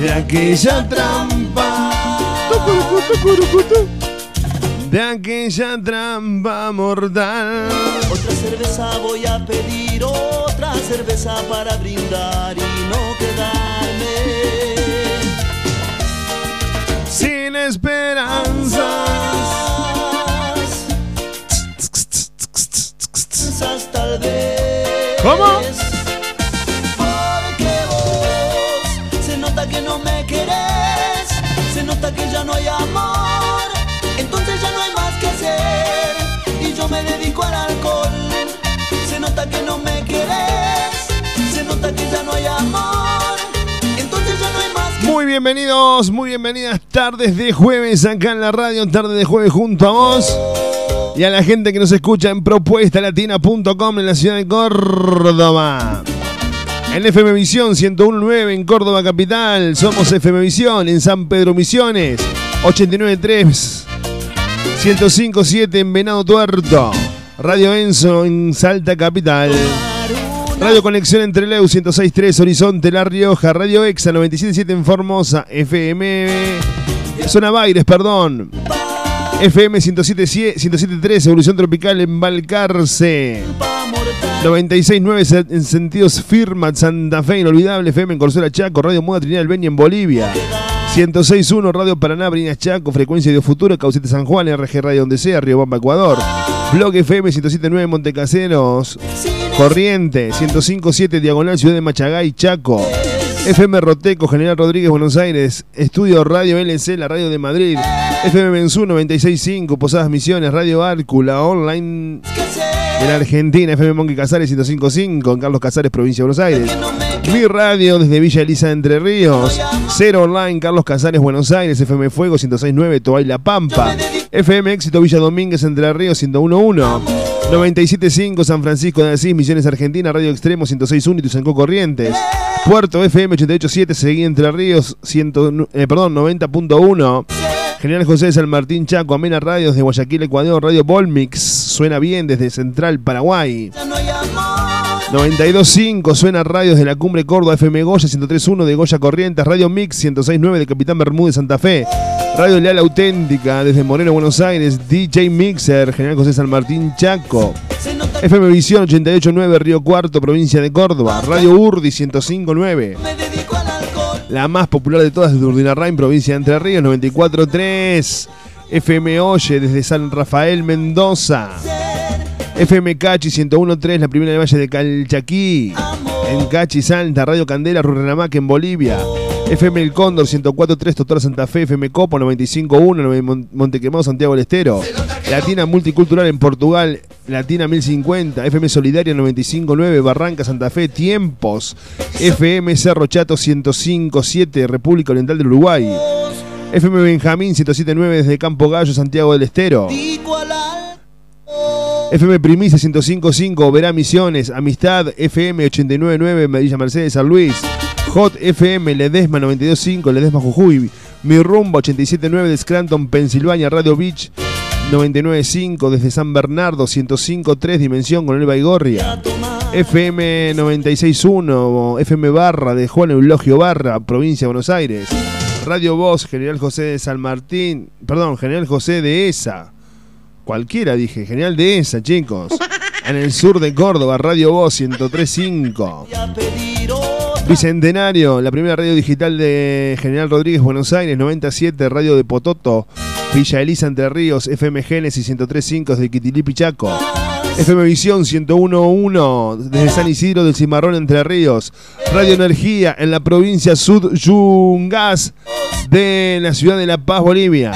de aquella trampa. De aquella trampa mortal. Otra cerveza voy a pedir, otra cerveza para brindar y no quedarme Sin esperanzas. Tal vez. ¿Cómo? Nota que ya no hay amor, entonces ya no hay más que hacer. Y yo me dedico al alcohol. Se nota que no me querés, se nota que ya no hay amor, entonces ya no hay más que Muy bienvenidos, muy bienvenidas. Tardes de jueves acá en la radio, tarde de jueves junto a vos y a la gente que nos escucha en propuestalatina.com en la ciudad de Córdoba. En FM Visión 1019 en Córdoba Capital, somos FM Visión en San Pedro Misiones, 893 1057 en Venado Tuerto, Radio Enzo en Salta Capital. Radio Conexión entre Leu 106.3 Horizonte La Rioja, Radio Exa 97.7 en Formosa, FM Zona Baires, perdón. FM 107.7 107.3 Evolución Tropical en Balcarce. 96.9 en sentidos Firmat Santa Fe, Inolvidable FM en Chaco, Radio Moda Trinidad del Beni en Bolivia. 106.1 Radio Paraná, Brinas Chaco, Frecuencia de Futuro, Caucete San Juan, RG Radio Donde Sea, Río Bamba, Ecuador. Blog FM 107.9 Montecaseros, Corriente, 105.7 Diagonal Ciudad de Machagay, Chaco. FM Roteco, General Rodríguez, Buenos Aires. Estudio Radio LC, la radio de Madrid. FM Mensú 96.5, Posadas Misiones, Radio Árcula, online en Argentina, FM Monkey Casares 105.5, en Carlos Casares, provincia de Buenos Aires. Mi radio desde Villa Elisa Entre Ríos. Cero Online, Carlos Casares, Buenos Aires. FM Fuego 106.9, Toay La Pampa. FM Éxito Villa Domínguez, Entre Ríos 101.1. 97.5 San Francisco de Asís, Misiones Argentina, Radio Extremo 106.1 y Tuzancó Corrientes. Puerto FM 88.7, Seguí Entre Ríos 100, eh, perdón, 90.1. General José de San Martín Chaco, Amena Radios de Guayaquil, Ecuador, Radio Volmix, suena bien desde Central Paraguay. 92.5 suena radios de la Cumbre Córdoba, FM Goya 103.1 de Goya Corrientes, Radio Mix 106.9 de Capitán Bermúdez Santa Fe, Radio Leal Auténtica desde Moreno, Buenos Aires, DJ Mixer, General José San Martín Chaco, FM Visión 88.9 Río Cuarto, provincia de Córdoba, Radio Urdi 105.9. La más popular de todas es de Urdinarrain, provincia de Entre Ríos, 94.3. FM Oye desde San Rafael, Mendoza. FM Cachi 101.3, la primera de Valle de Calchaquí. En Cachi, Salta, Radio Candela, Rurrenamac en Bolivia. FM El Cóndor 104.3, Totora Santa Fe, FM Copo 95.1, Montequemado, Santiago del Estero. Latina Multicultural en Portugal, Latina 1050, FM Solidaria 95.9, Barranca, Santa Fe, Tiempos. FM Cerro Chato 105.7, República Oriental del Uruguay. FM Benjamín 107.9 desde Campo Gallo, Santiago del Estero. FM Primicia 105.5, Verá Misiones, Amistad, FM 89.9, Medilla Mercedes, San Luis. Hot FM, Ledesma 92.5, Ledesma Jujuy. Mi Rumbo 87.9 de Scranton, Pensilvania, Radio Beach 99.5 desde San Bernardo, 105.3 Dimensión con Elba Igorria. FM 96.1, FM Barra de Juan Eulogio Barra, provincia de Buenos Aires. Radio Voz, General José de San Martín, perdón, General José de ESA. Cualquiera dije, General de ESA, chicos. En el sur de Córdoba, Radio Voz 103.5. Bicentenario, la primera radio digital de General Rodríguez, Buenos Aires, 97, Radio de Pototo, Villa Elisa, Entre Ríos, FM Génesis 103.5 de Quitilipi, Chaco. FM Visión 101.1 desde San Isidro del Cimarrón, Entre Ríos. Radio Energía en la provincia Sud Yungas de la ciudad de La Paz, Bolivia.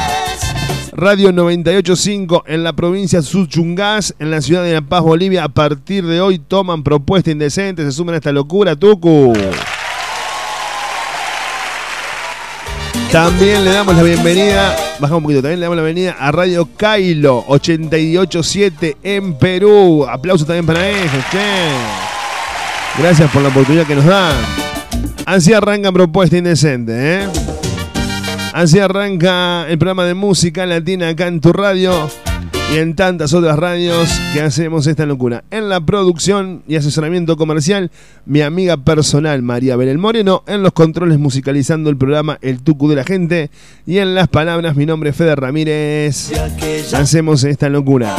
Radio 98.5 en la provincia Chungas, en la ciudad de La Paz, Bolivia. A partir de hoy toman propuesta indecente, se suman a esta locura, Tucu. También le damos la bienvenida, bajamos un poquito, también le damos la bienvenida a Radio Kailo 887 en Perú. Aplausos también para ellos, che. Gracias por la oportunidad que nos dan. Así arranca propuesta indecente, ¿eh? Así arranca el programa de música latina acá en tu radio y en tantas otras radios que hacemos esta locura. En la producción y asesoramiento comercial, mi amiga personal María Belén Moreno. En los controles musicalizando el programa El Tucu de la Gente. Y en las palabras, mi nombre es Fede Ramírez. Hacemos esta locura.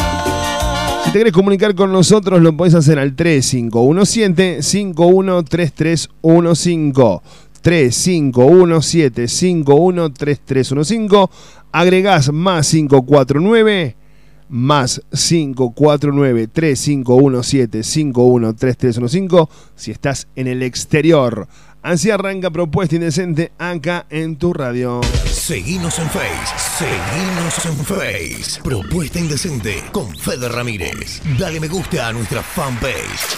Si te querés comunicar con nosotros, lo podés hacer al 3517 513315. 3517513315. Agregás más 549 más 549 3517 513315 si estás en el exterior. Así arranca Propuesta Indecente acá en tu radio. Seguimos en Face, seguimos en Face. Propuesta Indecente con Fede Ramírez. Dale me gusta a nuestra fanpage.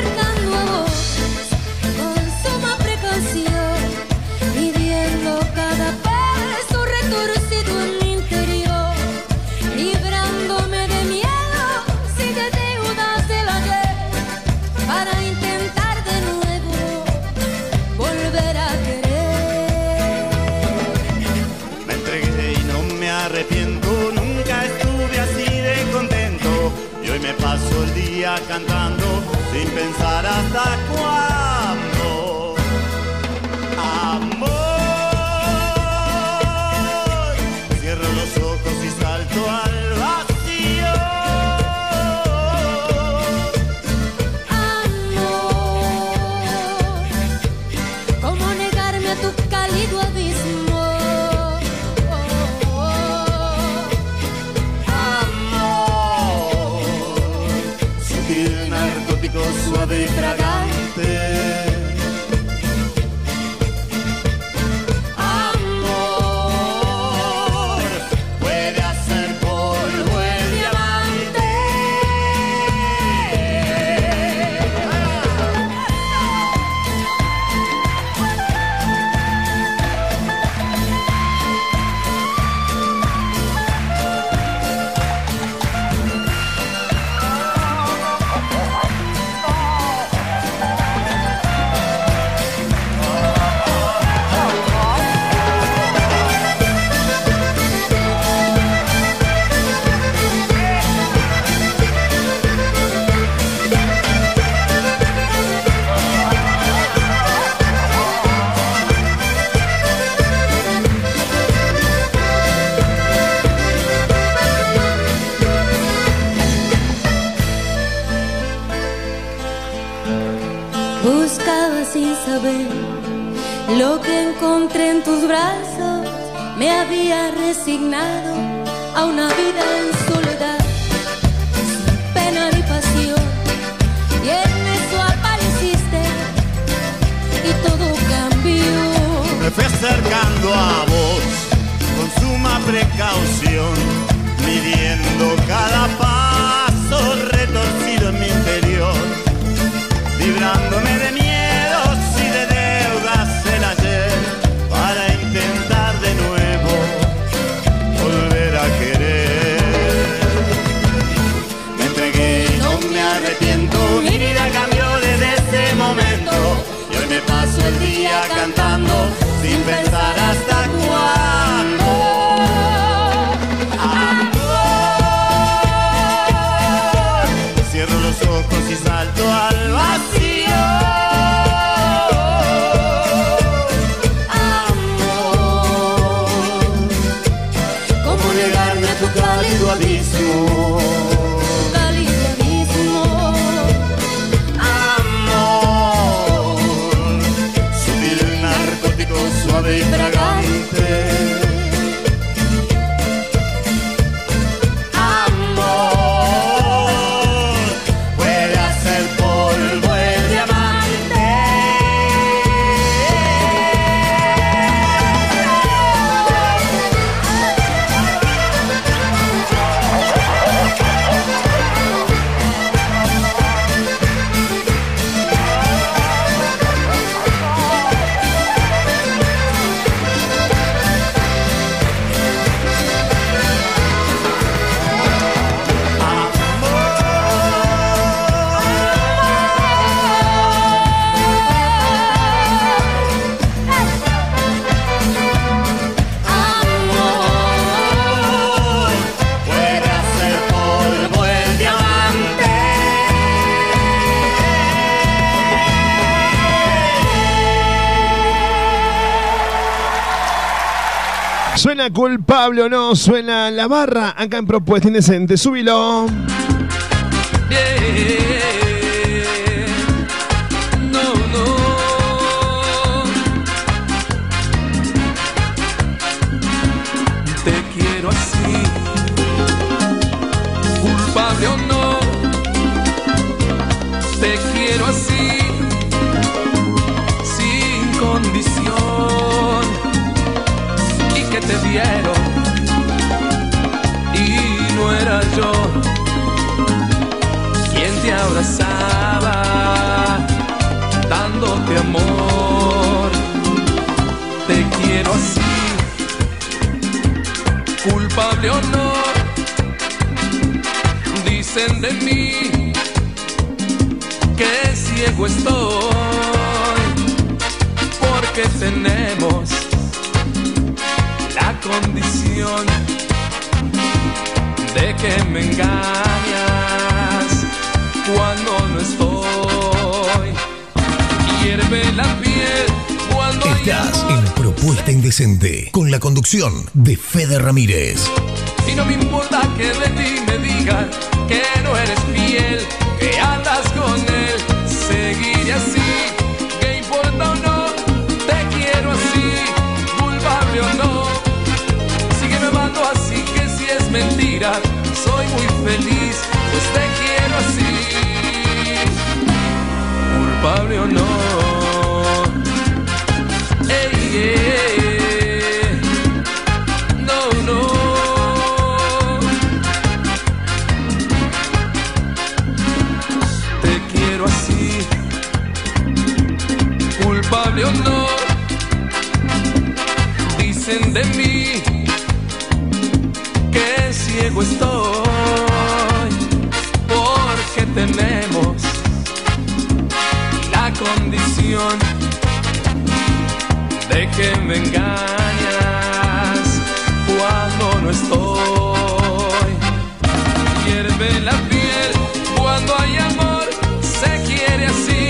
Cantando sin pensar hasta cuándo. Suave y ¿Suena culpable o no? ¿Suena la barra? Acá en Propuesta Indecente. Súbilo. Y no era yo quien te abrazaba, dándote amor. Te quiero así, culpable o no, dicen de mí que ciego estoy, porque tenemos la condición de que me engañas cuando no estoy. Hierve la piel cuando hay Estás amor. en Propuesta Indecente con la conducción de Fede Ramírez. Y no me importa que de ti me digan que no eres fiel, que andas con él, seguiré así. Feliz, pues te quiero así. Culpable o no. Ey, ey, no, no. Te quiero así, culpable o no. Dicen de mí que ciego estoy, condición de que me engañas cuando no estoy. Hierve la piel cuando hay amor, se quiere así,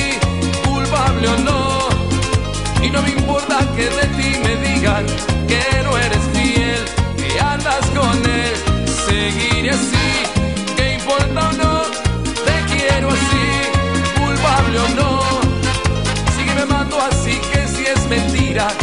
culpable o no. Y no me importa que de ti me digan que no eres fiel, que andas con él, seguiré así, Sigue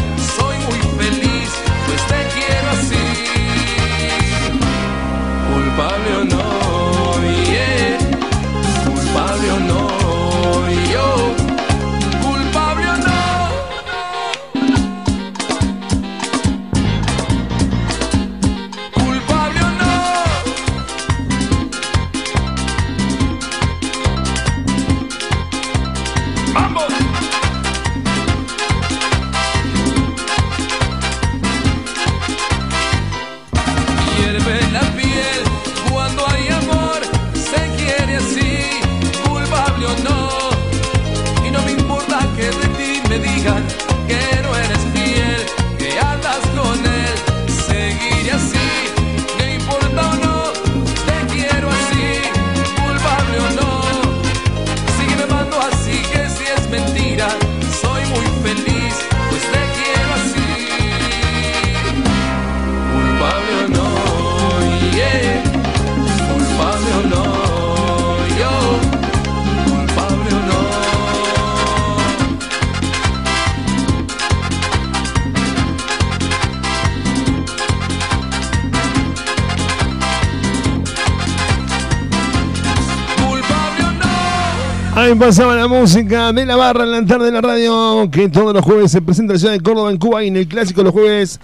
pasaba la música de la barra en la tarde de la radio, que todos los jueves se presenta en la ciudad de Córdoba, en Cuba, y en el clásico los jueves,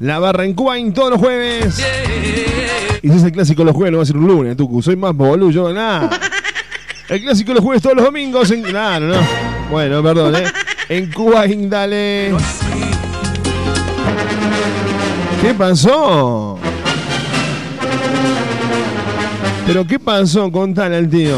la barra en Cuba, y todos los jueves. Y si es el clásico los jueves, no va a ser un lunes, Tucu. Soy más boludo, yo nada. El clásico los jueves todos los domingos. En... Claro, no. Bueno, perdón, ¿eh? En Cuba, dale. ¿Qué pasó? ¿Pero qué pasó? Contale al tío.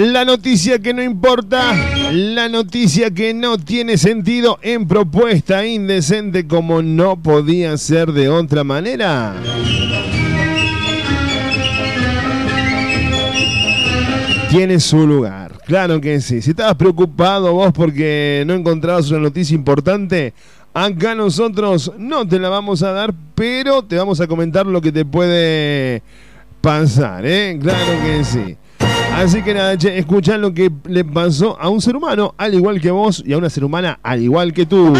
La noticia que no importa, la noticia que no tiene sentido en propuesta indecente como no podía ser de otra manera. Tiene su lugar, claro que sí. Si estabas preocupado vos porque no encontrabas una noticia importante, acá nosotros no te la vamos a dar, pero te vamos a comentar lo que te puede pasar, ¿eh? Claro que sí. Así que nada, che, escuchá lo que le pasó a un ser humano al igual que vos y a una ser humana al igual que tú.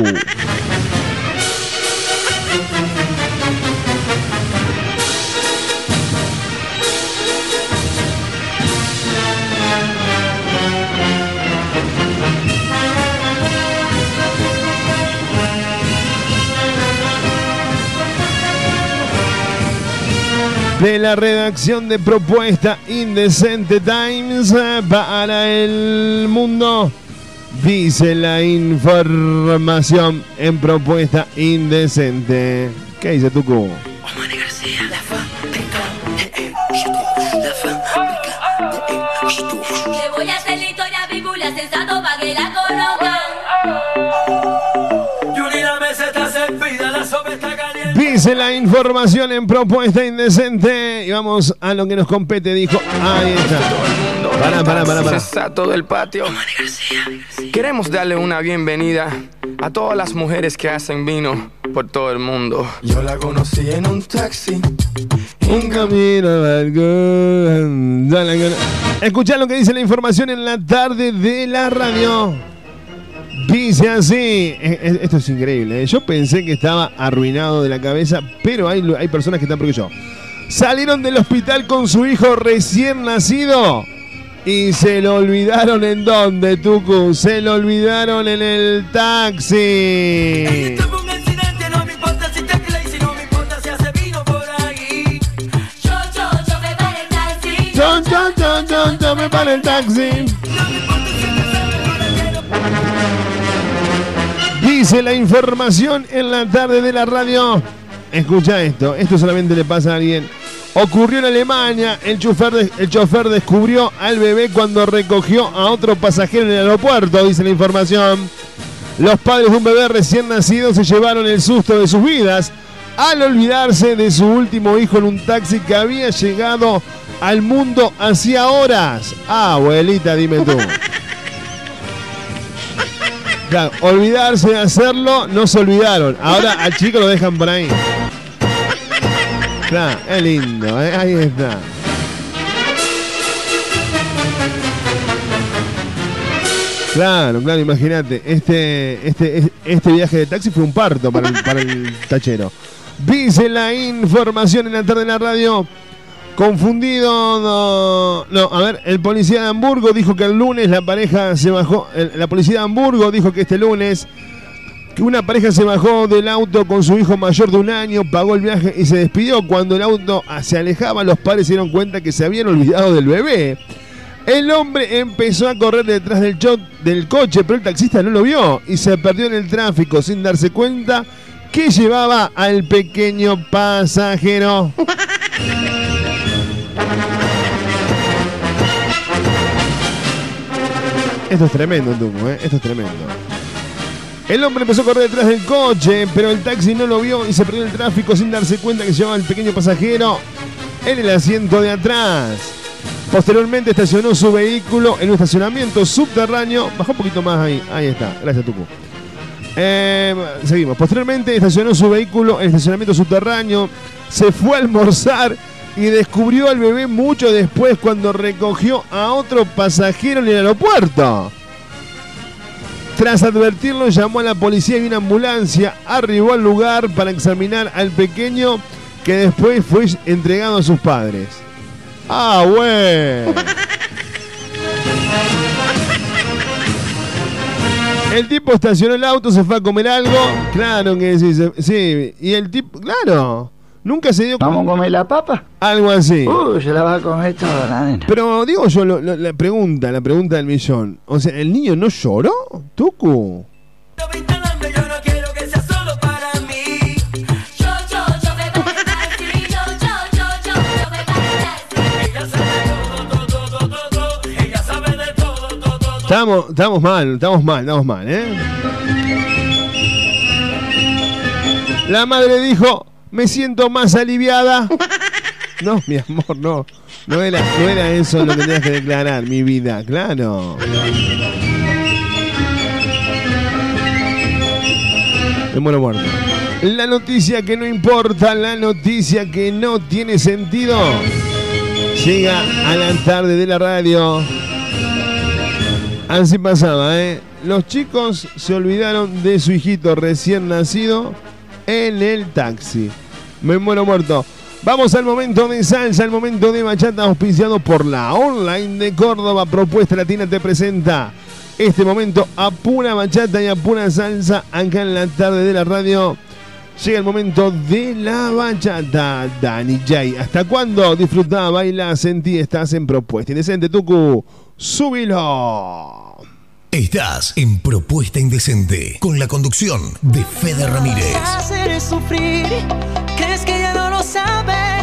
De la redacción de Propuesta Indecente Times eh, para el mundo. Dice la información en Propuesta Indecente. ¿Qué dice Tucu? Le voy a hacer la historia bíblia sensato pa' que la conozcan. Dice la información en Propuesta Indecente. Y vamos a lo que nos compete, dijo. Ahí está. Para, para, para, para. Sensato del patio. Queremos darle una bienvenida a todas las mujeres que hacen vino por todo el mundo. Yo la conocí en un taxi. Un camino largo. Dale, dale. Escuchá lo que dice la información en la tarde de la radio. Dice así. Eh, eh, Esto es increíble. eh. Yo pensé que estaba arruinado de la cabeza, pero hay, hay personas que están peor que yo. Salieron del hospital con su hijo recién nacido. Y se lo olvidaron en dónde, Tucu. Se lo olvidaron en el taxi. Chon, chon, chon, chon, chon, me para el taxi. Dice la información en la tarde de la radio. Escucha esto, esto solamente le pasa a alguien. Ocurrió en Alemania, el chofer, el chofer descubrió al bebé cuando recogió a otro pasajero en el aeropuerto, dice la información. Los padres de un bebé recién nacido se llevaron el susto de sus vidas al olvidarse de su último hijo en un taxi que había llegado al mundo hacía horas. Ah, abuelita, dime tú. Claro, olvidarse de hacerlo, no se olvidaron. Ahora al chico lo dejan por ahí. Claro, es lindo, ¿eh? ahí está. Claro, claro, imagínate. Este, este, este viaje de taxi fue un parto para el, tachero. Dice la información en la tarde de la radio. Confundido, no, a ver, el policía de Hamburgo dijo que el lunes la pareja se bajó, el- la policía de Hamburgo dijo que este lunes que una pareja se bajó del auto con su hijo mayor de un año, pagó el viaje y se despidió. Cuando el auto se alejaba, los padres se dieron cuenta que se habían olvidado del bebé. El hombre empezó a correr detrás del, cho- del coche, pero el taxista no lo vio y se perdió en el tráfico sin darse cuenta que llevaba al pequeño pasajero. Esto es tremendo, Tuco, ¿eh? Esto es tremendo. El hombre empezó a correr detrás del coche, pero el taxi no lo vio y se perdió el tráfico sin darse cuenta que llevaba al pequeño pasajero en el asiento de atrás. Posteriormente estacionó su vehículo en un estacionamiento subterráneo. Bajó un poquito más ahí. Ahí está. Gracias, Tucu. Eh, seguimos. Posteriormente estacionó su vehículo en el estacionamiento subterráneo. Se fue a almorzar y descubrió al bebé mucho después cuando recogió a otro pasajero en el aeropuerto. Tras advertirlo, llamó a la policía y una ambulancia arribó al lugar para examinar al pequeño que después fue entregado a sus padres. Ah, bueno. El tipo estacionó el auto, se fue a comer algo. Claro que sí, sí. Y el tipo, claro, nunca se dio ¿Vamos a comer la papa? Algo así. Uh, se la va a comer toda la nena. Pero digo yo, lo- lo- la pregunta, la pregunta del millón. O sea, ¿el niño no lloró, Tucu? Estamos, estamos mal, estamos mal, estamos mal, ¿eh? La madre dijo, me siento más aliviada. No, mi amor, no. No era, no era eso lo que tenías que declarar, mi vida, claro. Me muero muerto. La noticia que no importa, la noticia que no tiene sentido. Llega a la tarde de la radio. Así pasaba, ¿eh? Los chicos se olvidaron de su hijito recién nacido en el taxi. Me muero muerto. Vamos al momento de salsa, al momento de bachata auspiciado por la online de Córdoba. Propuesta Latina te presenta este momento a pura bachata y a pura salsa acá en la tarde de la radio. Llega el momento de la bachata, Dani J. ¿Hasta cuándo? Disfrutá, baila, sentí, estás en Propuesta Indecente, Tucu. ¡Súbilo! Estás en Propuesta Indecente con la conducción de Fede Ramírez. hacer sufrir. ¿Crees que ya no lo sabes?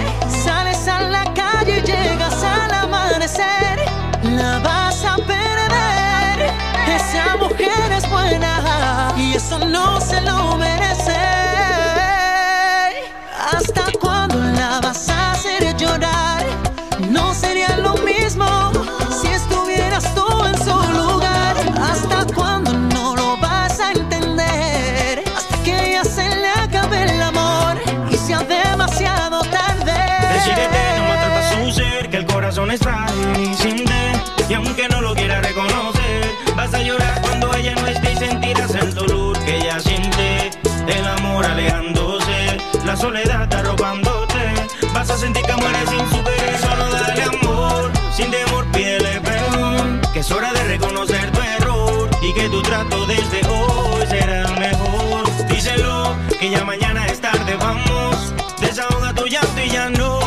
Soledad arrobándote. Vas a sentir que mueres sin su querer, solo dale amor. Sin temor, pídele perdón. Que es hora de reconocer tu error y que tu trato desde hoy será el mejor. Díselo, que ya mañana es tarde, vamos. Desahoga tu llanto y ya no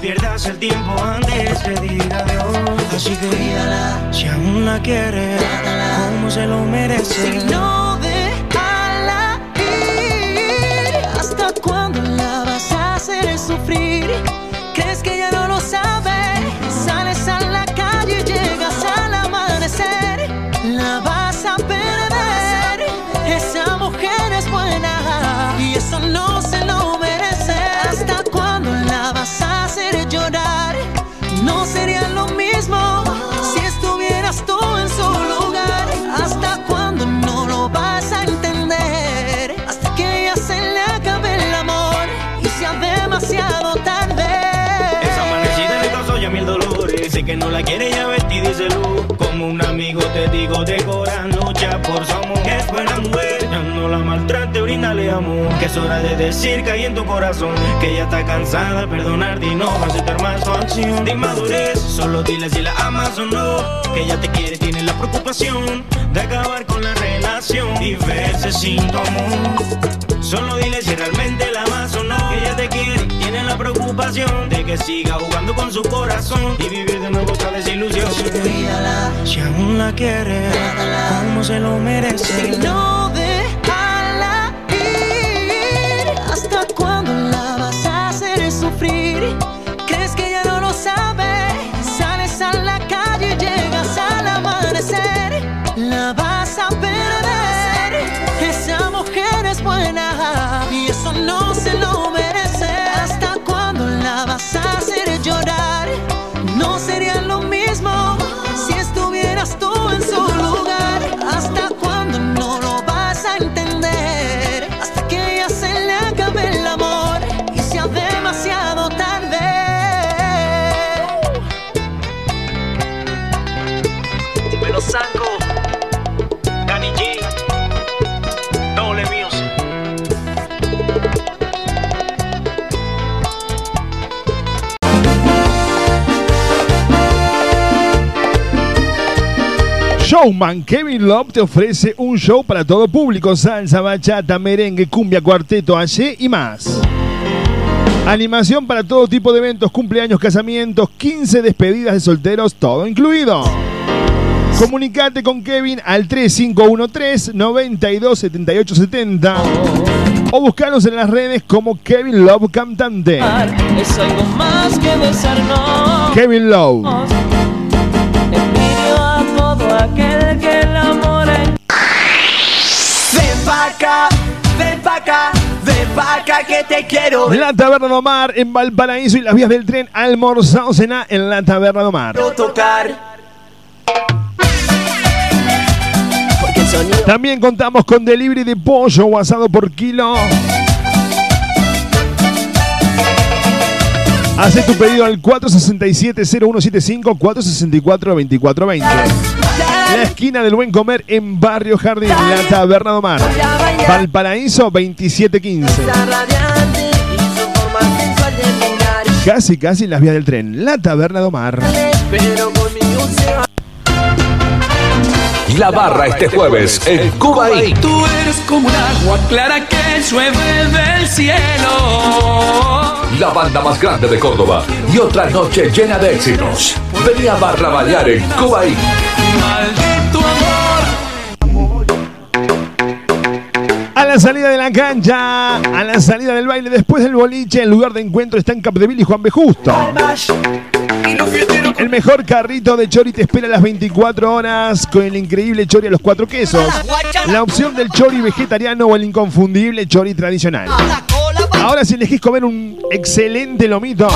pierdas el tiempo antes que diga adiós. Así que cuídala, si aún la quieres, como se lo merece. Si no sufrir? Que no la quiere ya vestida y. Como un amigo te digo de corazón, lucha por su amor. Es buena mujer, ya no la maltrate, brindale amor. Que es hora de decir que hay en tu corazón. Que ella está cansada de perdonar y no aceptar más su acción. De inmadurez, solo dile si la amas o no. Que ella te quiere, tiene la preocupación de acabar con la relación y verse sin tu amor. Solo dile si realmente la amas o no. Que ella te quiere, tiene la preocupación de que siga jugando con su corazón y vivir de nuevo esta desilusión. Cuídala, si aún la quieres, como se lo merece. No déjala ir. ¿Hasta cuándo la vas a hacer sufrir? Showman Kevin Love te ofrece un show para todo público, salsa, bachata, merengue, cumbia, cuarteto, allí y más. Animación para todo tipo de eventos, cumpleaños, casamientos, 15 despedidas de solteros, todo incluido. Comunicate con Kevin al 3513 927870 o buscanos en las redes como Kevin Love Cantante. Es algo más que besarnos. Kevin Love. Acá, ven pa' acá, ven pa' acá que te quiero. La Taberna de Omar en Valparaíso y las vías del tren almorzado cena en la Taberna de Omar. tocar. También contamos con delivery de pollo o asado por kilo. Hace tu pedido al 467-0175 464-2420. La esquina del buen comer en Barrio Jardín, la Taberna de Omar. Valparaíso 2715. Casi, casi las vías del tren. La Taberna de Omar. La barra este jueves en Cuba y Tú eres como un agua clara que llueve del cielo. la banda más grande de Córdoba. Y otra noche llena de éxitos. Venía a barra bailar en Cuba y A la salida de la cancha, a la salida del baile, después del boliche, el lugar de encuentro está en Capdeville y Juan B. Justo. El mejor carrito de chori te espera las 24 horas con el increíble chori a los cuatro quesos. La opción del chori vegetariano o el inconfundible chori tradicional. Ahora si elegís comer un excelente lomito,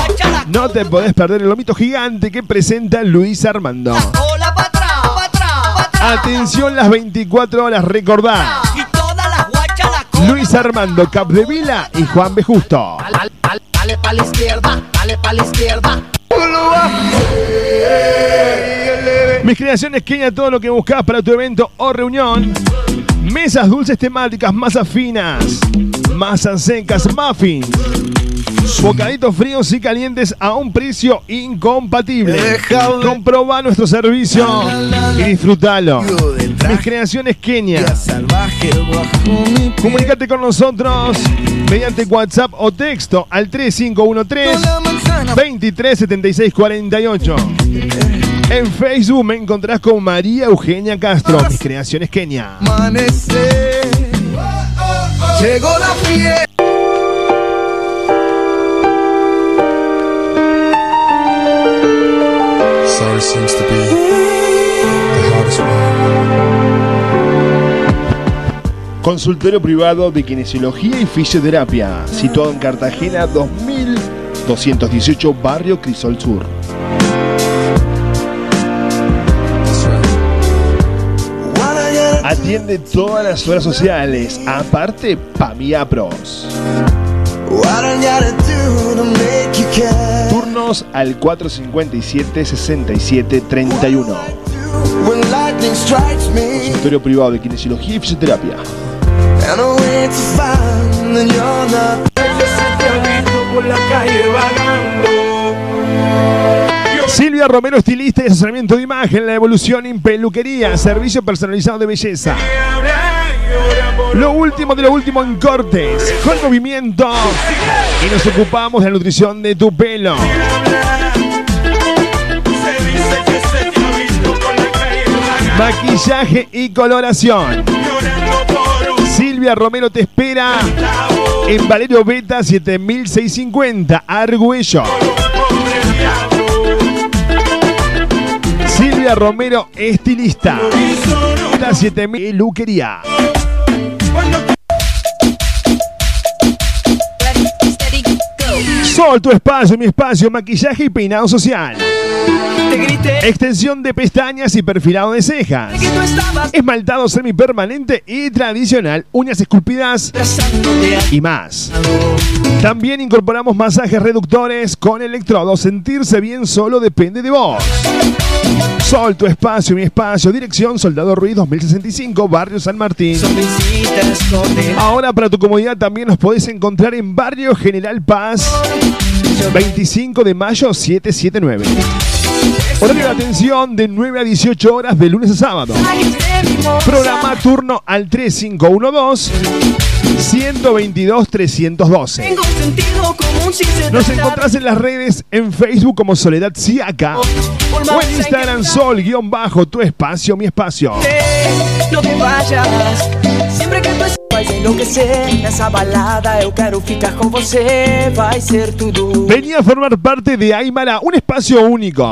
no te podés perder el lomito gigante que presenta Luis Armando. Atención las 24 horas, recordá. Luis Armando Capdevila y Juan B. Justo. Dale pa' la izquierda, dale pa' la izquierda. Mis creaciones Kenia, todo lo que buscas para tu evento o reunión. Mesas dulces temáticas, masas finas, masas secas, muffins. Bocaditos fríos y calientes a un precio incompatible. Comproba nuestro servicio y disfrútalo. Mis creaciones Kenia. Comunicate con nosotros mediante WhatsApp o texto al 3513 237648. En Facebook me encontrás con María Eugenia Castro, mis creaciones Kenia. Llegó la fiesta. Sorry seems to be the hardest one. Consultorio privado de kinesiología y fisioterapia, situado en Cartagena 2218, Barrio Crisol Sur. Atiende todas las horas sociales, aparte Pamia Pros. Turnos al 457-6731. When lightning strikes me, Consultorio privado de kinesiología y fisioterapia. por la calle vagando. Silvia Romero, estilista y asesoramiento de imagen, la evolución en peluquería, servicio personalizado de belleza. Lo último de lo último en cortes, con movimiento. Y nos ocupamos de la nutrición de tu pelo. Maquillaje y coloración. Silvia Romero te espera en Valerio Beta 7650, Argüello. Romero, estilista. La 7000 Luquería. Sol, tu espacio, mi espacio, maquillaje y peinado social. Extensión de pestañas y perfilado de cejas. Esmaltado semipermanente y tradicional, uñas esculpidas y más. También incorporamos masajes reductores con electrodos. Sentirse bien solo depende de vos. Sol, tu espacio, mi espacio. Dirección Soldado Ruiz 2065, Barrio San Martín. Ahora para tu comodidad también nos podés encontrar en Barrio General Paz 25 de mayo 779. Horario de atención de 9 a 18 horas de lunes a sábado. Programa turno al 3512 122 312. Tengo sentido común si se Nos trata encontrás en las redes en Facebook como Soledad Siaca o en Instagram Sol guion bajo tu espacio mi espacio. No Venía a formar parte de Aymara, un espacio único.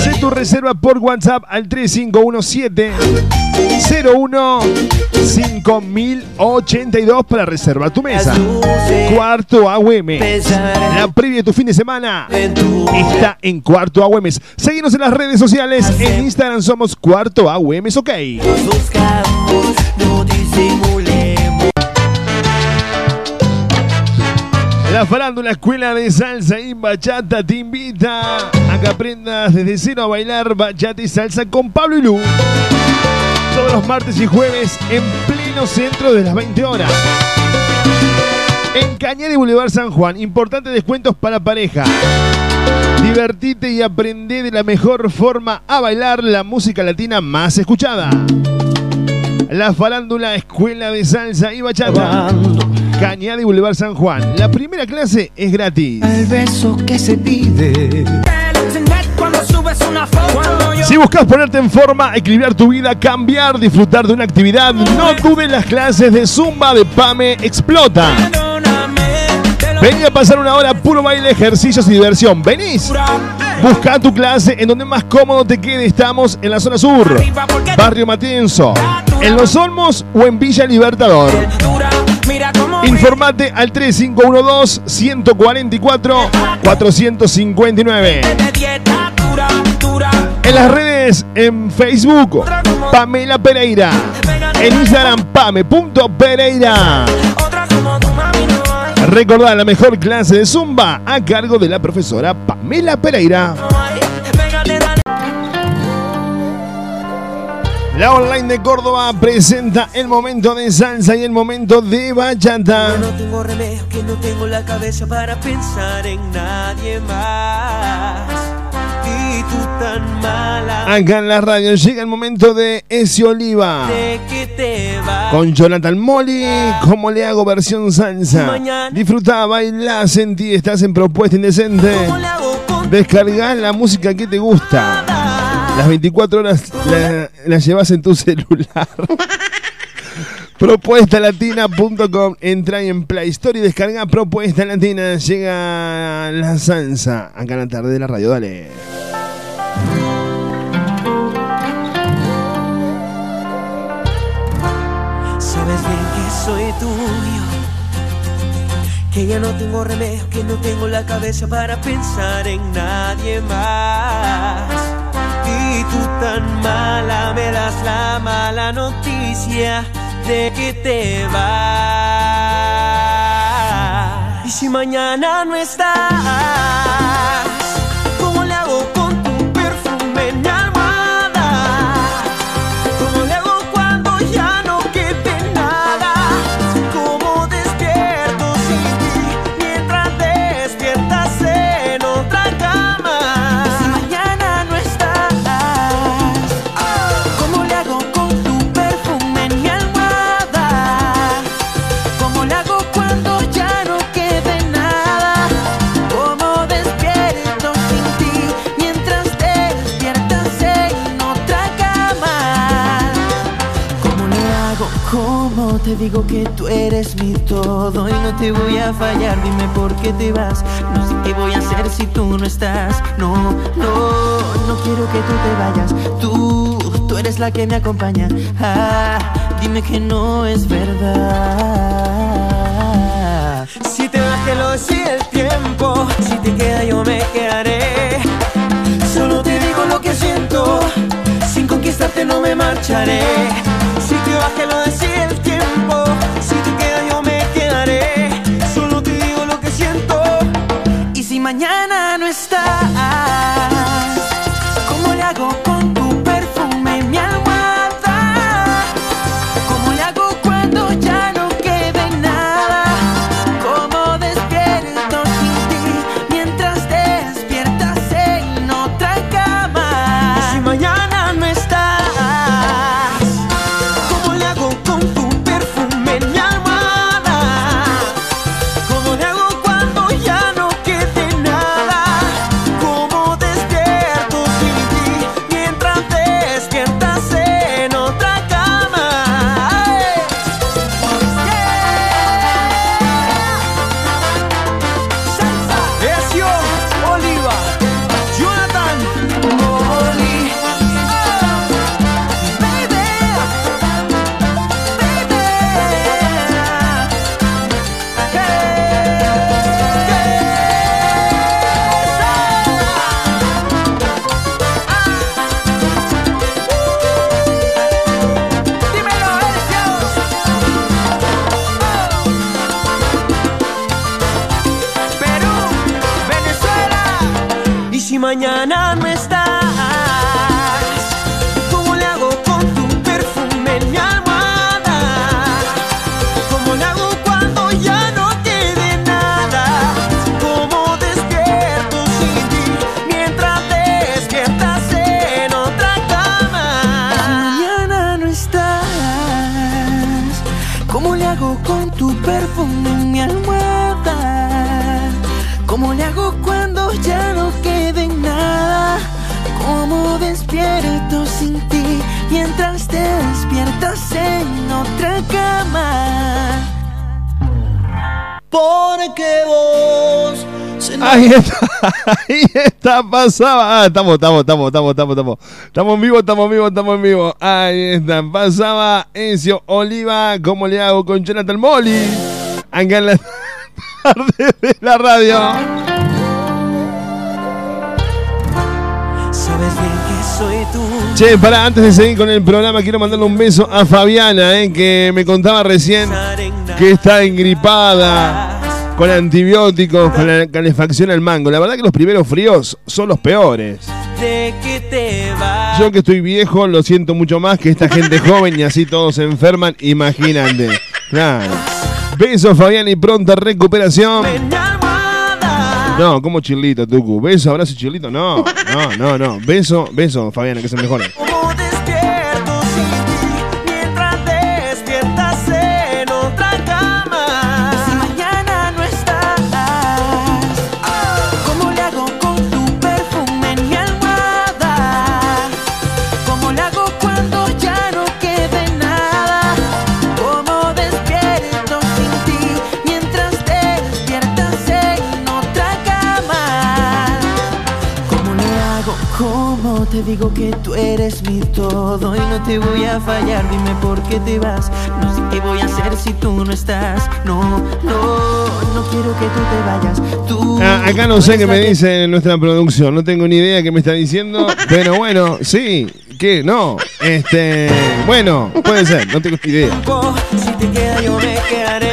Hacé tu reserva por WhatsApp al 3517 01 5082 para reservar tu mesa. Cuarto AUM. La previa de tu fin de semana está en Cuarto AUM. Seguimos en las redes sociales. En Instagram somos Cuarto AUM. Ok. La farándula Escuela de Salsa y Bachata te invita a que aprendas desde cero a bailar bachata y salsa con Pablo y Lu. Todos los martes y jueves en pleno centro de las 20 horas. En Cañada y Boulevard San Juan, importantes descuentos para pareja. Divertite y aprende de la mejor forma a bailar la música latina más escuchada. La farándula Escuela de Salsa y Bachata. Cañada y Boulevard San Juan. La primera clase es gratis. El beso que se pide Si buscas ponerte en forma, equilibrar tu vida, cambiar, disfrutar de una actividad, no dudes las clases de Zumba de Pame Explota. Vení a pasar una hora puro baile, ejercicios y diversión. ¿Venís? Busca tu clase en donde más cómodo te quede. Estamos en la zona sur, Barrio Matienzo, en Los Olmos o en Villa Libertador. Informate al 3512-144-459. de dieta dura, dura En las redes, en Facebook, Pamela Pereira. En Instagram, pame.pereira. Recordá la mejor clase de Zumba a cargo de la profesora Pamela Pereira. La online de Córdoba presenta el momento de salsa y el momento de bachata. No tengo remedio que no tengo la cabeza para pensar en nadie más. Tan mala. Acá en la radio llega el momento de Ese Oliva. De que te vas. Con Jonathan Molly, ¿cómo le hago versión salsa? Disfruta, baila, sentí, estás en Propuesta Indecente. Descarga la música que te gusta. Las 24 horas la, la llevas en tu celular. Propuestalatina.com Entra en Play Store y descarga Propuesta Latina. Llega la salsa acá en la tarde de la radio. Dale. Que ya no tengo remedio, que no tengo la cabeza para pensar en nadie más. Y tú tan mala me das la mala noticia de que te vas. Y si mañana no estás, digo que tú eres mi todo y no te voy a fallar? Dime por qué te vas. No sé qué voy a hacer si tú no estás. No, no, no quiero que tú te vayas. Tú, tú eres la que me acompaña. Ah, dime que no es verdad. Si te vas que lo decide el tiempo. Si te queda yo me quedaré. Solo te digo lo que siento. Sin conquistarte no me marcharé. Que lo decide el tiempo. Si te queda yo me quedaré. Solo te digo lo que siento. Y si mañana no estás, Ahí está, ahí está, pasaba. Ah, estamos, estamos, estamos, estamos, estamos, estamos. Estamos en vivo, estamos en vivo, estamos en vivo. Ahí está, pasaba Encio Oliva. ¿Cómo le hago con Jonathan Molly? Acá en la tarde de la radio. Sabes bien que soy tú. Che, para antes de seguir con el programa, quiero mandarle un beso a Fabiana, eh, que me contaba recién que está engripada con antibióticos, con la calefacción al mango. La verdad que los primeros fríos son los peores. Yo que estoy viejo lo siento mucho más que esta gente joven y así todos se enferman. Imagínate. Claro. Besos, Fabián, y pronta recuperación. No, como chilito, Tucu. Beso, abrazo, chilito. No, no, no, no. Beso, beso, Fabián, que se mejore. Te digo que tú eres mi todo y no te voy a fallar? Dime por qué te vas. No sé qué voy a hacer si tú no estás. No, no, no quiero que tú te vayas. Tú Ah, acá no sé qué me dice nuestra producción, no tengo ni idea qué me está diciendo, pero bueno, sí, ¿qué? No, este, bueno, puede ser, no tengo ni idea. Si te queda yo me quedaré.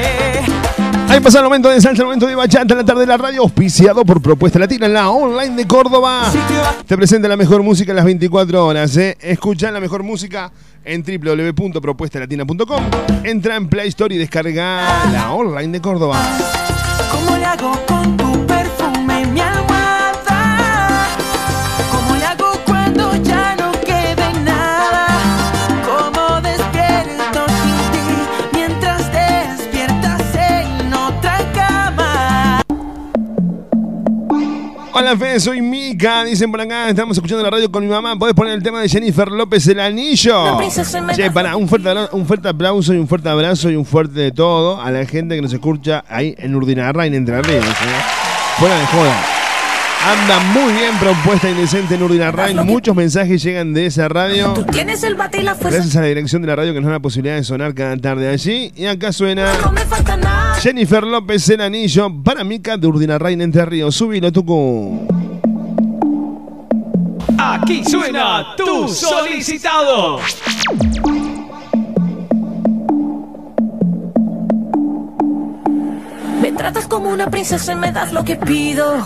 Ahí pasa el momento de salsa, el momento de bachata la tarde de la radio, auspiciado por Propuesta Latina la online de Córdoba. Te presenta la mejor música en las 24 horas, ¿eh? Escucha la mejor música en www.propuestalatina.com. Entra en Play Store y descarga la online de Córdoba. ¿Cómo le hago con Hola Fede, soy Mika, dicen por acá, estamos escuchando la radio con mi mamá, ¿podés poner el tema de Jennifer López el anillo? Che, para, un fuerte, un fuerte aplauso y un fuerte abrazo y un fuerte de todo a la gente que nos escucha ahí en Urdinarrain, Entre Ríos. ¿eh? Fuera de joda. Anda muy bien propuesta indecente en Urdinarrain, muchos mensajes llegan de esa radio. Tú tienes el bate y la fuerza. Gracias a la dirección de la radio que nos da la posibilidad de sonar cada tarde allí. Y acá suena No me falta nada. Jennifer López el anillo para Mica de Urdinarrain Entre Ríos. Subilo, Tucu. Aquí suena tu solicitado. Me tratas como una princesa y me das lo que pido.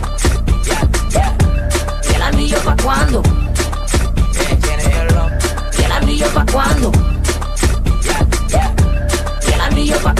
¿Y el anillo pa'? ¿Y el anillo pa' cuándo? ¿Y el anillo pa'?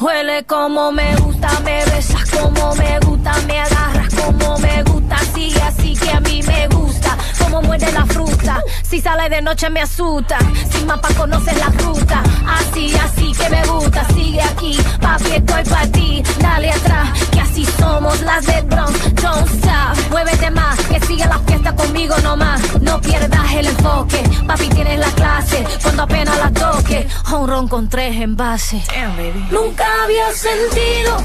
Huele como me gusta, me besas como me gusta, me agarras como me gusta, sigue así que a mí me gusta, como muerde la fruta, si sale de noche me asusta, sin mapa conoces la ruta, así, así que me gusta, sigue aquí, papi estoy para ti, dale atrás, que así somos las de Bronx, don't stop, muévete más, que sigue la fiesta conmigo nomás, no pierdas el enfoque, papi tienes la clase, cuando apenas la toque, un ron con tres envases. Nunca había sentido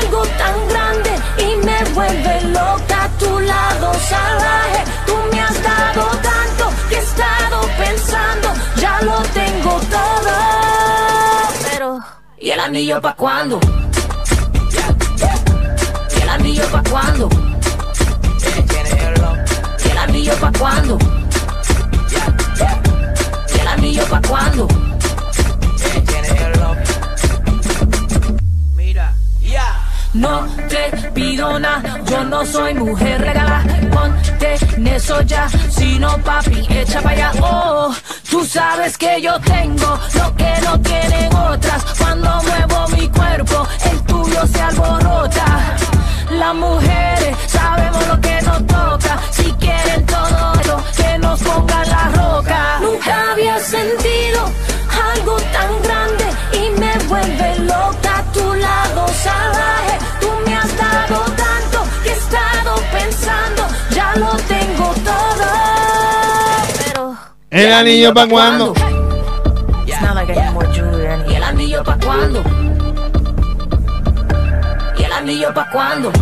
algo tan grande y me vuelve loca a tu lado salvaje. Tú me has dado tanto que he estado pensando, ya lo tengo todo. Pero, ¿y el anillo pa' cuándo? ¿Y el anillo pa' cuándo? ¿Y el anillo pa' cuándo? ¿Y el anillo pa' cuándo? No te pido nada, yo no soy mujer regala. Ponte en eso ya, si no papi, echa para allá. Oh, tú sabes que yo tengo lo que no tienen otras. Cuando muevo mi cuerpo, el tuyo se alborota. Las mujeres sabemos lo que nos toca. Si quieren todo eso, que nos pongan la roca. Nunca había sentido algo tan grande y me vuelve loca a tu lado salvaje. Tú me has dado tanto que he estado pensando, ya lo tengo todo. Pero El anillo pa' cuando. It's not like I need more jewelry or anything. ¿Y el anillo pa' cuándo? ¿Y el anillo pa' cuándo?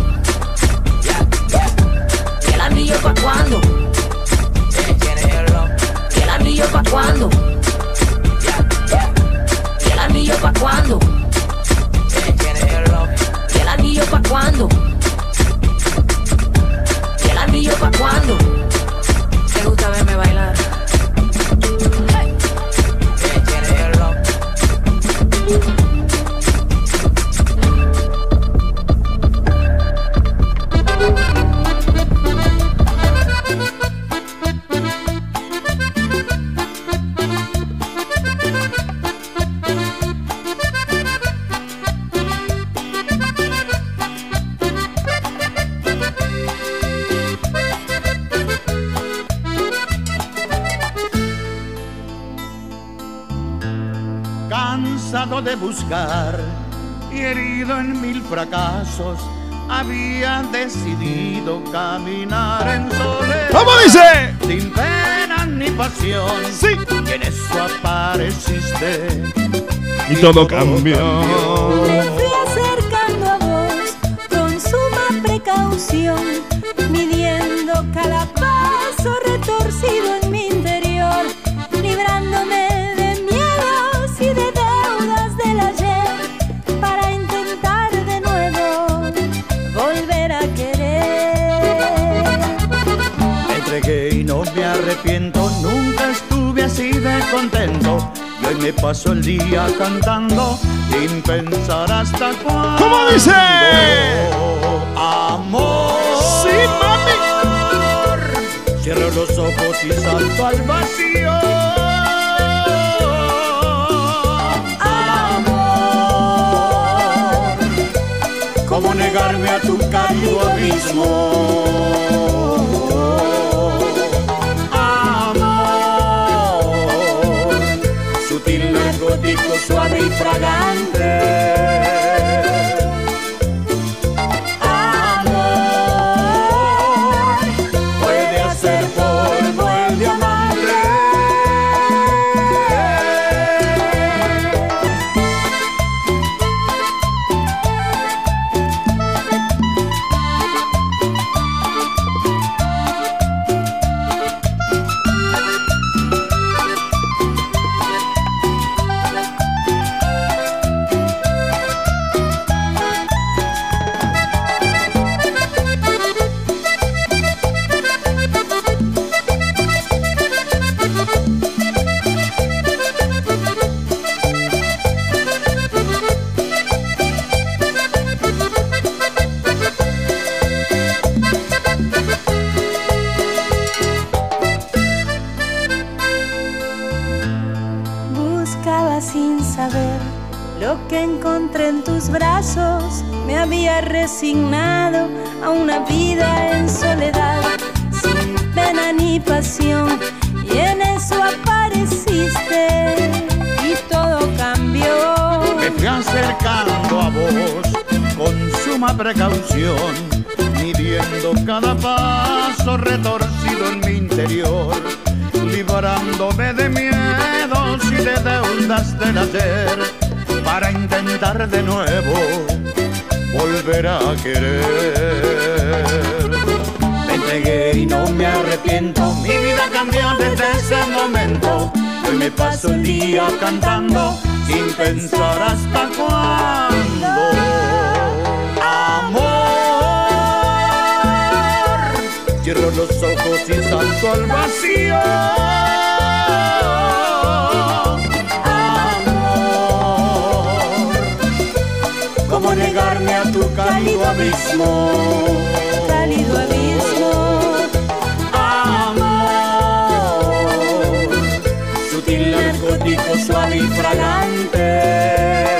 ¿Y el anillo pa' cuándo? ¿Y el anillo pa' cuándo? ¿Y el anillo pa' cuándo? ¿Y el anillo pa' cuándo? ¿Y el anillo pa' cuándo? ¿Te gusta verme bailar? Buscar y herido en mil fracasos, había decidido caminar en soledad. ¿Cómo dice? Sin pena ni pasión. Sí. Y en eso apareciste. Y todo cambió. Arrepiento, nunca estuve así de contento. Y hoy me paso el día cantando sin pensar hasta cuándo. ¿Cómo dice? Amor. Sí, mami. Cierro los ojos y salto al vacío. Amor. ¿Cómo negarme a tu cálido abismo? Y fragante. Y en eso apareciste y todo cambió. Me fui acercando a vos con suma precaución, midiendo cada paso retorcido en mi interior, librándome de miedos y de deudas del ayer, para intentar de nuevo volver a querer. Me entregué y no me arrepiento, mi vida cambió desde ese momento. Hoy me paso el día cantando sin pensar hasta cuándo. Amor, cierro los ojos y salto al vacío. Amor, ¿cómo negarme a tu cálido abismo? Cálido abismo. Sutil narcótico suave y fragante.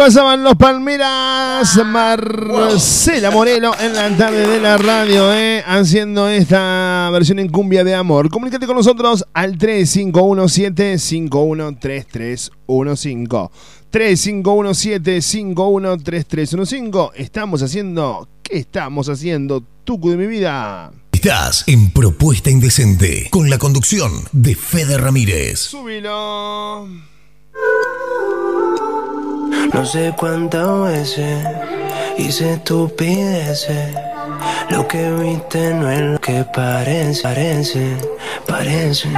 Pasaban los Palmeras, Marcela Morelo en la tarde de la radio, eh, haciendo esta versión en cumbia de amor. Comunícate con nosotros al 3517-513315. 3517-513315. Estamos haciendo, ¿qué estamos haciendo? Tucu de mi vida. Estás en Propuesta Indecente con la conducción de Fede Ramírez. Súbilo. No sé cuántas veces hice estupideces. Lo que viste no es lo que parece, parece, parece.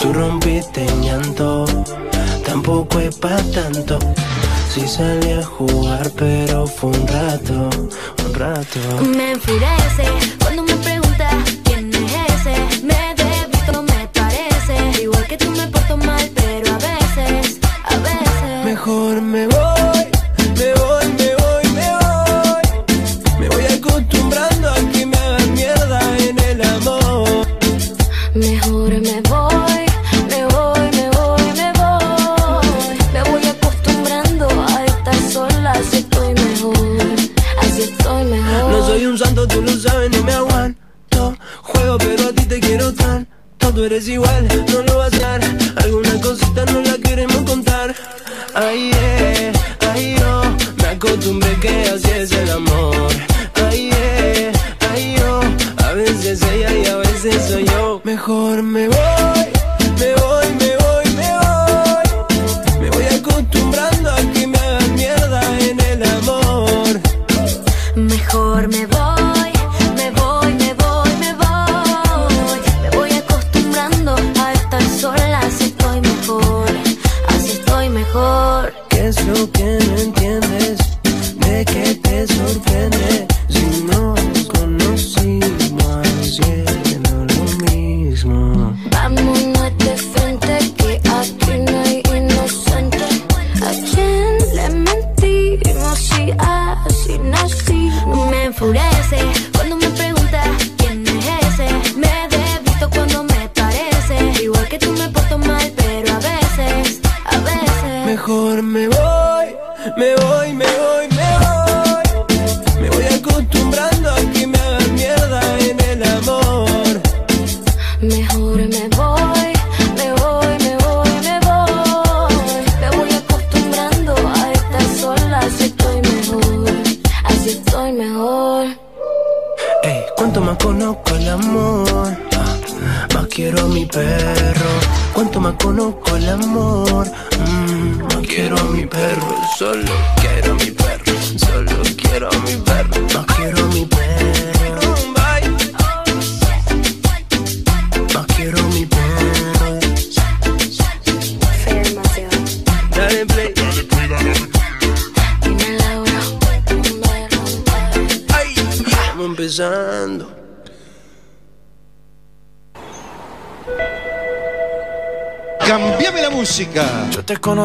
Tú rompiste en llanto, tampoco es para tanto. Sí salí a jugar, pero fue un rato, un rato. Me enfurece cuando Mejor me voy, me voy, me voy, me voy. Me voy acostumbrando a que me hagan mierda en el amor. Mejor me voy, me voy, me voy, me voy. Me voy acostumbrando a estar sola, así estoy mejor, así estoy mejor. No soy un santo, tú lo sabes, no me aguanto. Juego, pero a ti te quiero tanto. Tú eres igual, no lo vas a dar. Alguna cosita no la queremos contar. Ay, eh, ay, yo. Me acostumbré que así es el amor. Ay, eh, ay, yo. A veces ella y a veces soy yo. Mejor me voy, me voy, me voy, me voy. Me voy acostumbrando a que me hagan mierda en el amor. Mejor me voy, ¿Qué es lo que no entiendes? ¿De qué te sorprende? Si nos conocimos haciendo lo mismo. Vámonos de frente que aquí no hay inocente. ¿A quién le mentimos si así nací? Me enfurece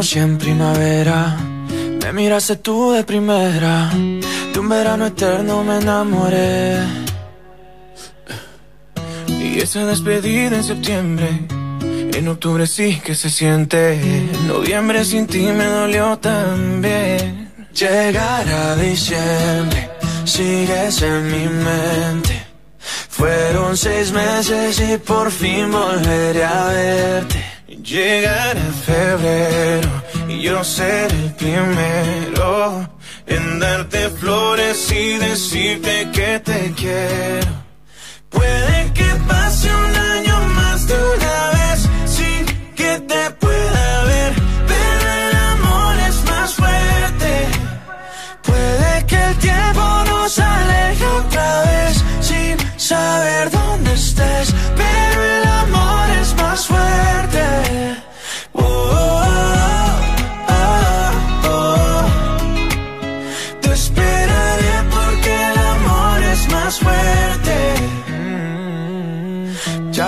conocí en primavera, me miraste tú de primera, de un verano eterno me enamoré. Y esa despedida en septiembre, en octubre sí que se siente, en noviembre sin ti me dolió también. Llegar a diciembre, sigues en mi mente. Fueron seis meses y por fin volveré a verte. Llegará febrero y yo seré el primero en darte flores y decirte que te quiero. Puede que pase un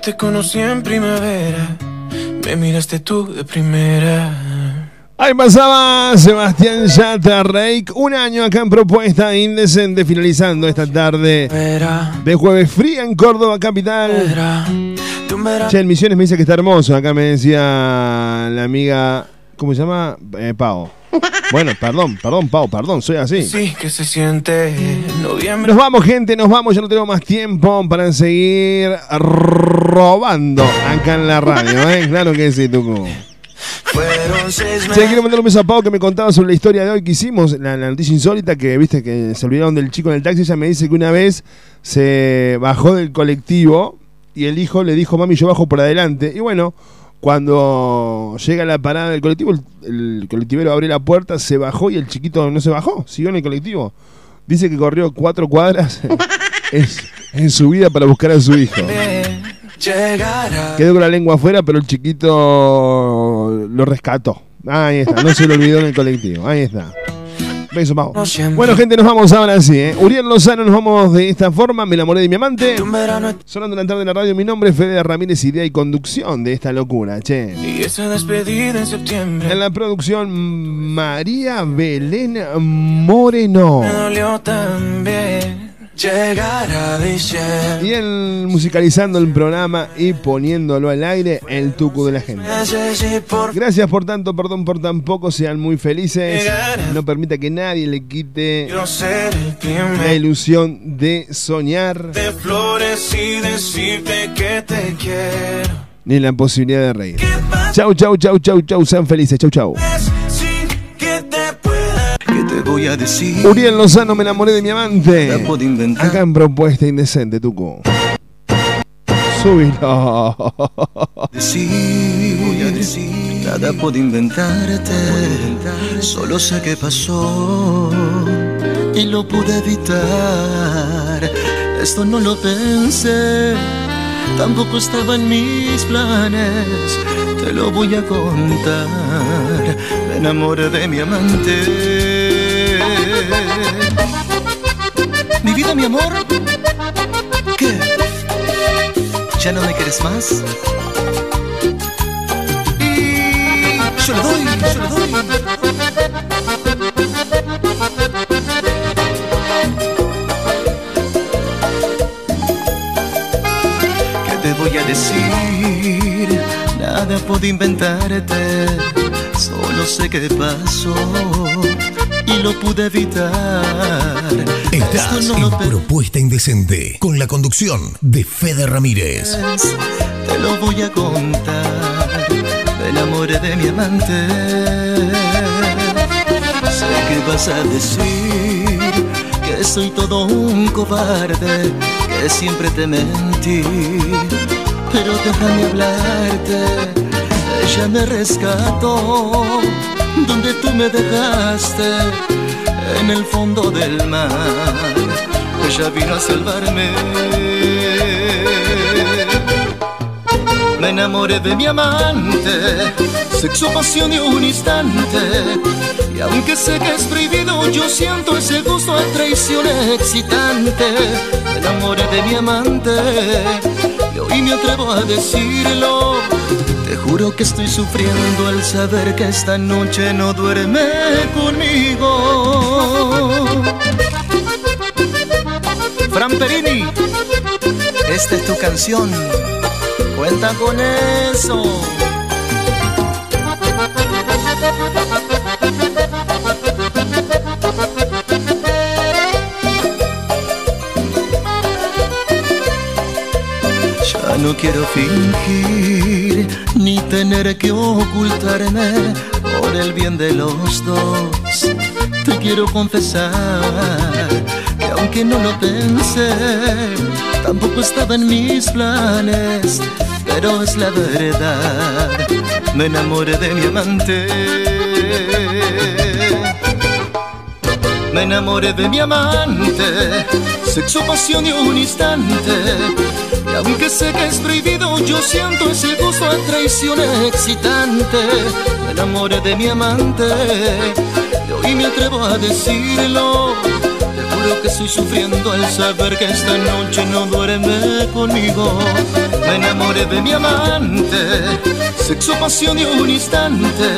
Yo te conocí en primavera, me miraste tú de primera. Ahí pasaba Sebastián Yatra Reik, un año acá en Propuesta Indecente, finalizando esta tarde de jueves fría en Córdoba capital. Che, en Misiones me dice que está hermoso, acá me decía la amiga, ¿cómo se llama? Eh, Pau. Bueno, perdón, perdón, Pau, perdón, soy así. Sí, que se siente noviembre. Nos vamos, gente, nos vamos. Ya no tenemos más tiempo para seguir robando acá en la radio, ¿eh? Claro que sí, Tucu. Meses. quiero mandar un beso a Pau que me contaba sobre la historia de hoy que hicimos, la, la noticia insólita que viste que se olvidaron del chico en el taxi. Ella me dice que una vez se bajó del colectivo y el hijo le dijo, mami, yo bajo por adelante. Y bueno, cuando llega a la parada del colectivo, el, el colectivero abrió la puerta, se bajó y el chiquito no se bajó, siguió en el colectivo. Dice que corrió cuatro cuadras en, en su vida para buscar a su hijo. Quedó con la lengua afuera, pero el chiquito lo rescató. Ahí está, no se lo olvidó en el colectivo. Ahí está. Beso, Pau. Bueno, gente, nos vamos ahora sí. ¿eh? Uriel Lozano, nos vamos de esta forma. Me enamoré de mi amante. Sonando la tarde en la radio. Mi nombre es Fede Ramírez, idea y conducción de esta locura, che. Y esa despedida en septiembre. En la producción, María Belén Moreno. Me dolió también llegar a diciembre. Y el musicalizando el programa y poniéndolo al aire, el tucu de la gente. Gracias por tanto, perdón por tan poco, sean muy felices. No permita que nadie le quite la ilusión de soñar de flores y decirte que te quiero. ni la posibilidad de reír. Chau, chau, chau, chau, chau, sean felices, chau, chau. Te voy a decir? Uriel Lozano, me enamoré de mi amante. Acá en Propuesta Indecente, tucu. Súbilo. decir, voy a decir, nada puedo inventarte, solo sé que pasó y lo pude evitar. Esto no lo pensé, tampoco estaba en mis planes. Te lo voy a contar, me enamoré de mi amante. Mi vida, mi amor, ¿qué? ¿Ya no me quieres más? Y yo le doy, yo le doy. ¿Qué te voy a decir? Nada puedo inventarte, solo sé qué pasó y lo pude evitar. Estás no en Propuesta Indecente con la conducción de Fede Ramírez. te lo voy a contar del amor de mi amante. Sé que vas a decir que soy todo un cobarde, que siempre te mentí, pero déjame hablarte. Ella me rescató donde tú me dejaste, en el fondo del mar. Ella vino a salvarme. Me enamoré de mi amante, sexo, pasión y un instante. Y aunque sé que es prohibido, yo siento ese gusto a traición excitante. Me enamoré de mi amante, y me atrevo a decirlo. Te juro que estoy sufriendo al saber que esta noche no duerme conmigo. Fran Perini, esta es tu canción. cuenta con eso. No quiero fingir ni tener que ocultarme por el bien de los dos. Te quiero confesar que aunque no lo pensé, tampoco estaba en mis planes, pero es la verdad. Me enamoré de mi amante. Me enamoré de mi amante, sexo, pasión y un instante. Y aunque sé que es prohibido, yo siento ese gusto a traición excitante. Me enamoré de mi amante, y hoy me atrevo a decirlo. Te juro que estoy sufriendo al saber que esta noche no duerme conmigo. Me enamoré de mi amante, sexo, pasión y un instante.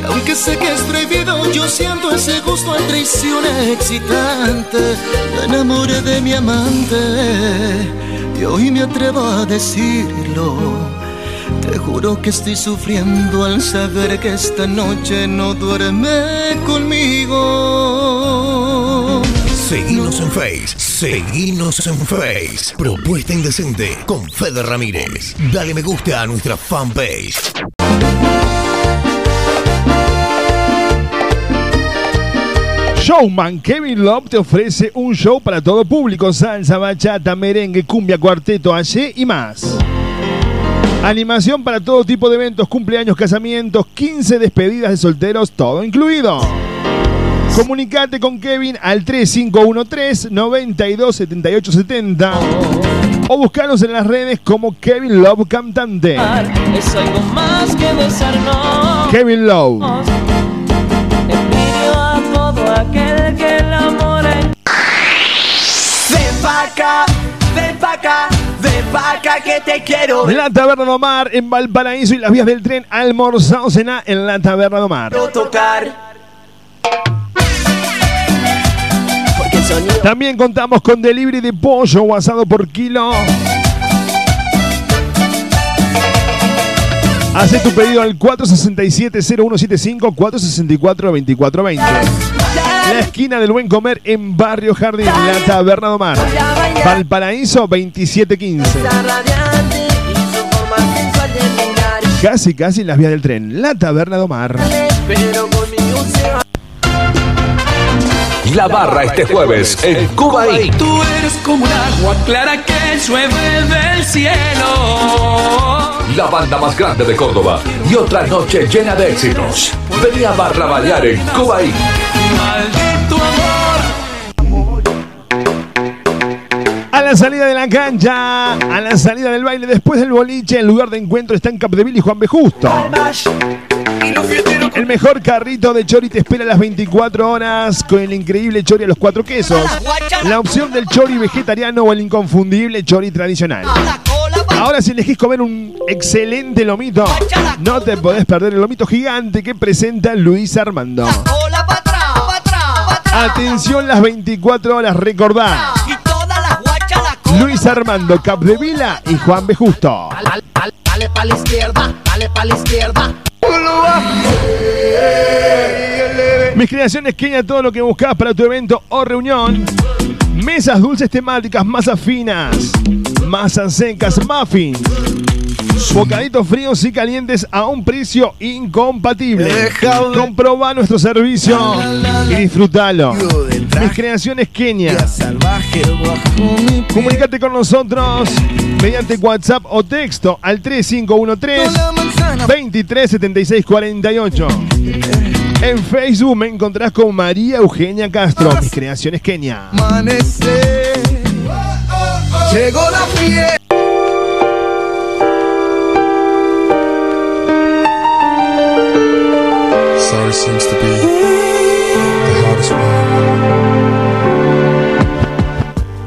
Y aunque sé que es prohibido, yo siento ese gusto a traición excitante. Me enamoré de mi amante y hoy me atrevo a decirlo. Te juro que estoy sufriendo al saber que esta noche no duerme conmigo. Seguinos en Face, seguinos en Face. Propuesta Indecente con Fede Ramírez. Dale me gusta a nuestra fanpage. Showman Kevin Love te ofrece un show para todo público, salsa, bachata, merengue, cumbia, cuarteto, allí y más. Animación para todo tipo de eventos, cumpleaños, casamientos, 15 despedidas de solteros, todo incluido. Comunicate con Kevin al 3513 927870 o buscanos en las redes como Kevin Love Cantante. Es algo más que besarnos. Kevin Love. Ven pa' acá que te quiero. La Taberna de Omar en Valparaíso y las vías del tren almorzado cena en la Taberna de Omar. tocar. También contamos con delivery de pollo o asado por kilo. Hace tu pedido al 467-0175, 464-2420. La esquina del buen comer en Barrio Jardín, la Taberna de Omar. Valparaíso 2715. radiante y su forma sensual de mirar. Casi, casi en las vías del tren, la Taberna de Omar. La barra este jueves en Cuba Inc. Tú eres como un agua clara que llueve del cielo. La banda más grande de Córdoba y otra noche llena de éxitos. Venía a barra bailar en Cuba. A la salida de la cancha, a la salida del baile, después del boliche, el lugar de encuentro está en Capdeville y Juan B. Justo. El mejor carrito de chori te espera las 24 horas con el increíble chori a los cuatro quesos. La opción del chori vegetariano o el inconfundible chori tradicional. Ahora si elegís comer un excelente lomito, no te podés perder el lomito gigante que presenta Luis Armando. Atención las 24 horas, recordá. Luis Armando Capdevila y Juan B. Justo. Dale pa' la izquierda, dale pa' la izquierda. Mis creaciones Kenia, todo lo que buscas para tu evento o reunión. Mesas dulces temáticas, masas finas, masas secas, muffins. Bocaditos fríos y calientes a un precio incompatible. Comproba nuestro servicio y disfrútalo. Mis creaciones Kenia. Comunicate con nosotros mediante WhatsApp o texto al 3513 237648. En Facebook me encontrás con María Eugenia Castro, mis creaciones Kenia. Llegó la fiesta. Sorry seems to be the hardest one.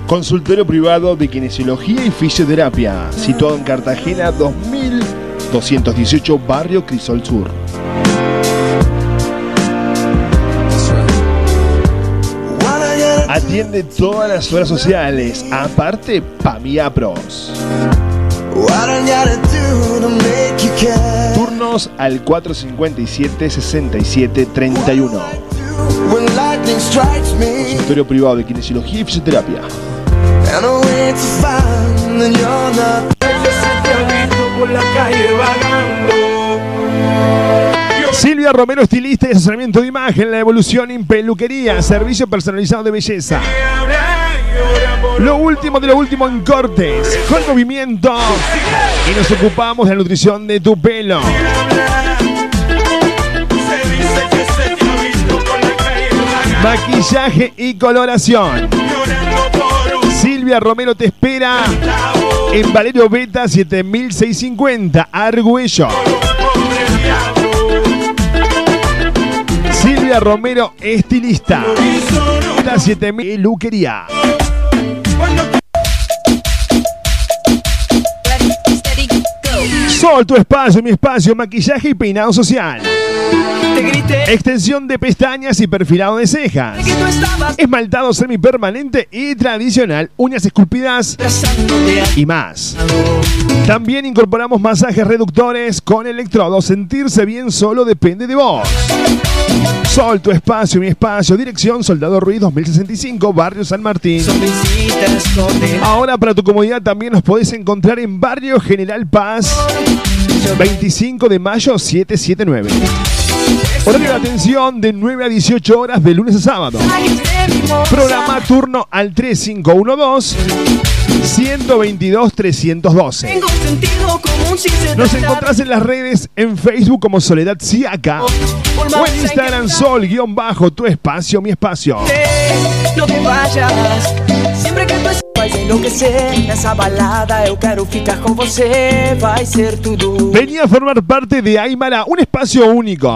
Consultorio privado de kinesiología y fisioterapia, situado en Cartagena 2218, barrio Crisol Sur. Atiende todas las horas sociales, aparte Pamia Pros. What Turnos al 457-6731. When lightning strikes me, Consultorio privado de kinesiología y fisioterapia. por la calle. Silvia Romero, estilista y asesoramiento de imagen, la evolución en peluquería, servicio personalizado de belleza. Lo último de lo último en cortes, con movimiento. Y nos ocupamos de la nutrición de tu pelo. Maquillaje y coloración. Silvia Romero te espera en Valerio Beta 7650, Argüello. Romero, estilista. La 7000 peluquería. Sol, tu espacio, mi espacio, maquillaje y peinado social. Extensión de pestañas y perfilado de cejas. Esmaltado semipermanente y tradicional, uñas esculpidas y más. También incorporamos masajes reductores con electrodos. Sentirse bien solo depende de vos. Sol, tu espacio, mi espacio. Dirección Soldado Ruiz 2065, Barrio San Martín. Ahora para tu comodidad también nos podés encontrar en Barrio General Paz 25 de mayo 779. Horario de atención de 9 a 18 horas de lunes a sábado. Programa turno al 3512 122 312. Tengo sentido común si se Nos encontrás en las redes en Facebook como Soledad Siaca o en Instagram Sol guion bajo tu espacio, mi espacio. No te vayas Sempre que tu vai enlouquecer Nessa balada eu quero ficar com você Vai ser tudo Venía a formar parte de Aymara, un espacio único.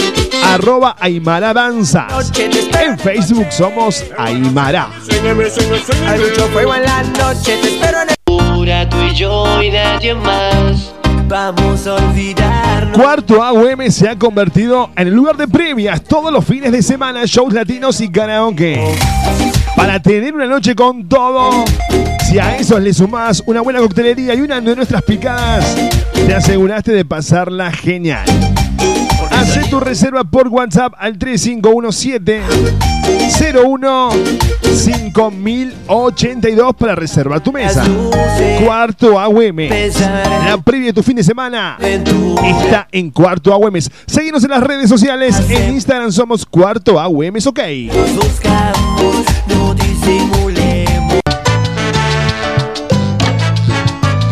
arroba Aymara Danza. En Facebook somos Aymara. Hay mucho fuego en la noche Te espero en el Pura tú y yo y nadie más. Vamos a olvidarnos Cuarto AUM se ha convertido en el lugar de previas todos los fines de semana, shows latinos y karaoke. Para tener una noche con todo, si a eso le sumás una buena coctelería y una de nuestras picadas, te aseguraste de pasarla genial. Tu reserva por WhatsApp al 3517 01 5082 para reservar tu mesa. Cuarto AUM. La previa de tu fin de semana está en Cuarto AUM. Seguimos en las redes sociales. En Instagram somos Cuarto AUM. Ok.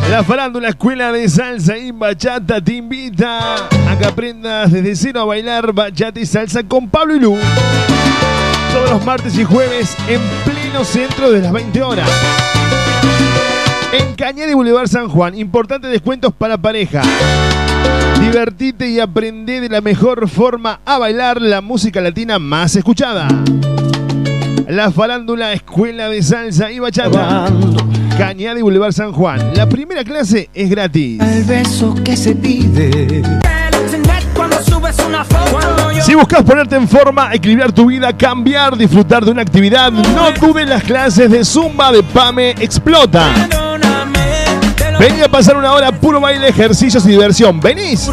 La farándula Escuela de Salsa y Bachata te invita a que aprendas desde cero a bailar bachata y salsa con Pablo y Lu. Todos los martes y jueves en pleno centro de las 20 horas. En Cañada y Boulevard San Juan, importantes descuentos para pareja. Divertite y aprende de la mejor forma a bailar la música latina más escuchada. La farándula Escuela de Salsa y Bachata. Cañada y Boulevard San Juan. La primera clase es gratis. El beso que se pide Si buscas ponerte en forma, equilibrar tu vida, cambiar, disfrutar de una actividad, no dudes las clases de Zumba de Pame Explota. Vení a pasar una hora puro baile, ejercicios y diversión. ¿Venís?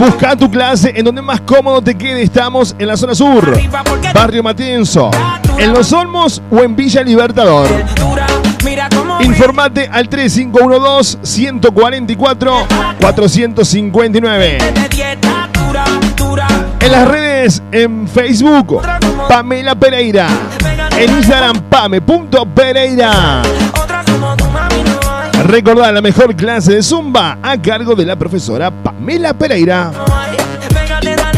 Busca tu clase en donde más cómodo te quede. Estamos en la zona sur, Barrio Matienzo, en Los Olmos o en Villa Libertador. Informate al 3512-144-459. de dieta dura, dura En las redes, en Facebook, Pamela Pereira. En Instagram, pame.pereira. Recordá la mejor clase de Zumba a cargo de la profesora Pamela Pereira.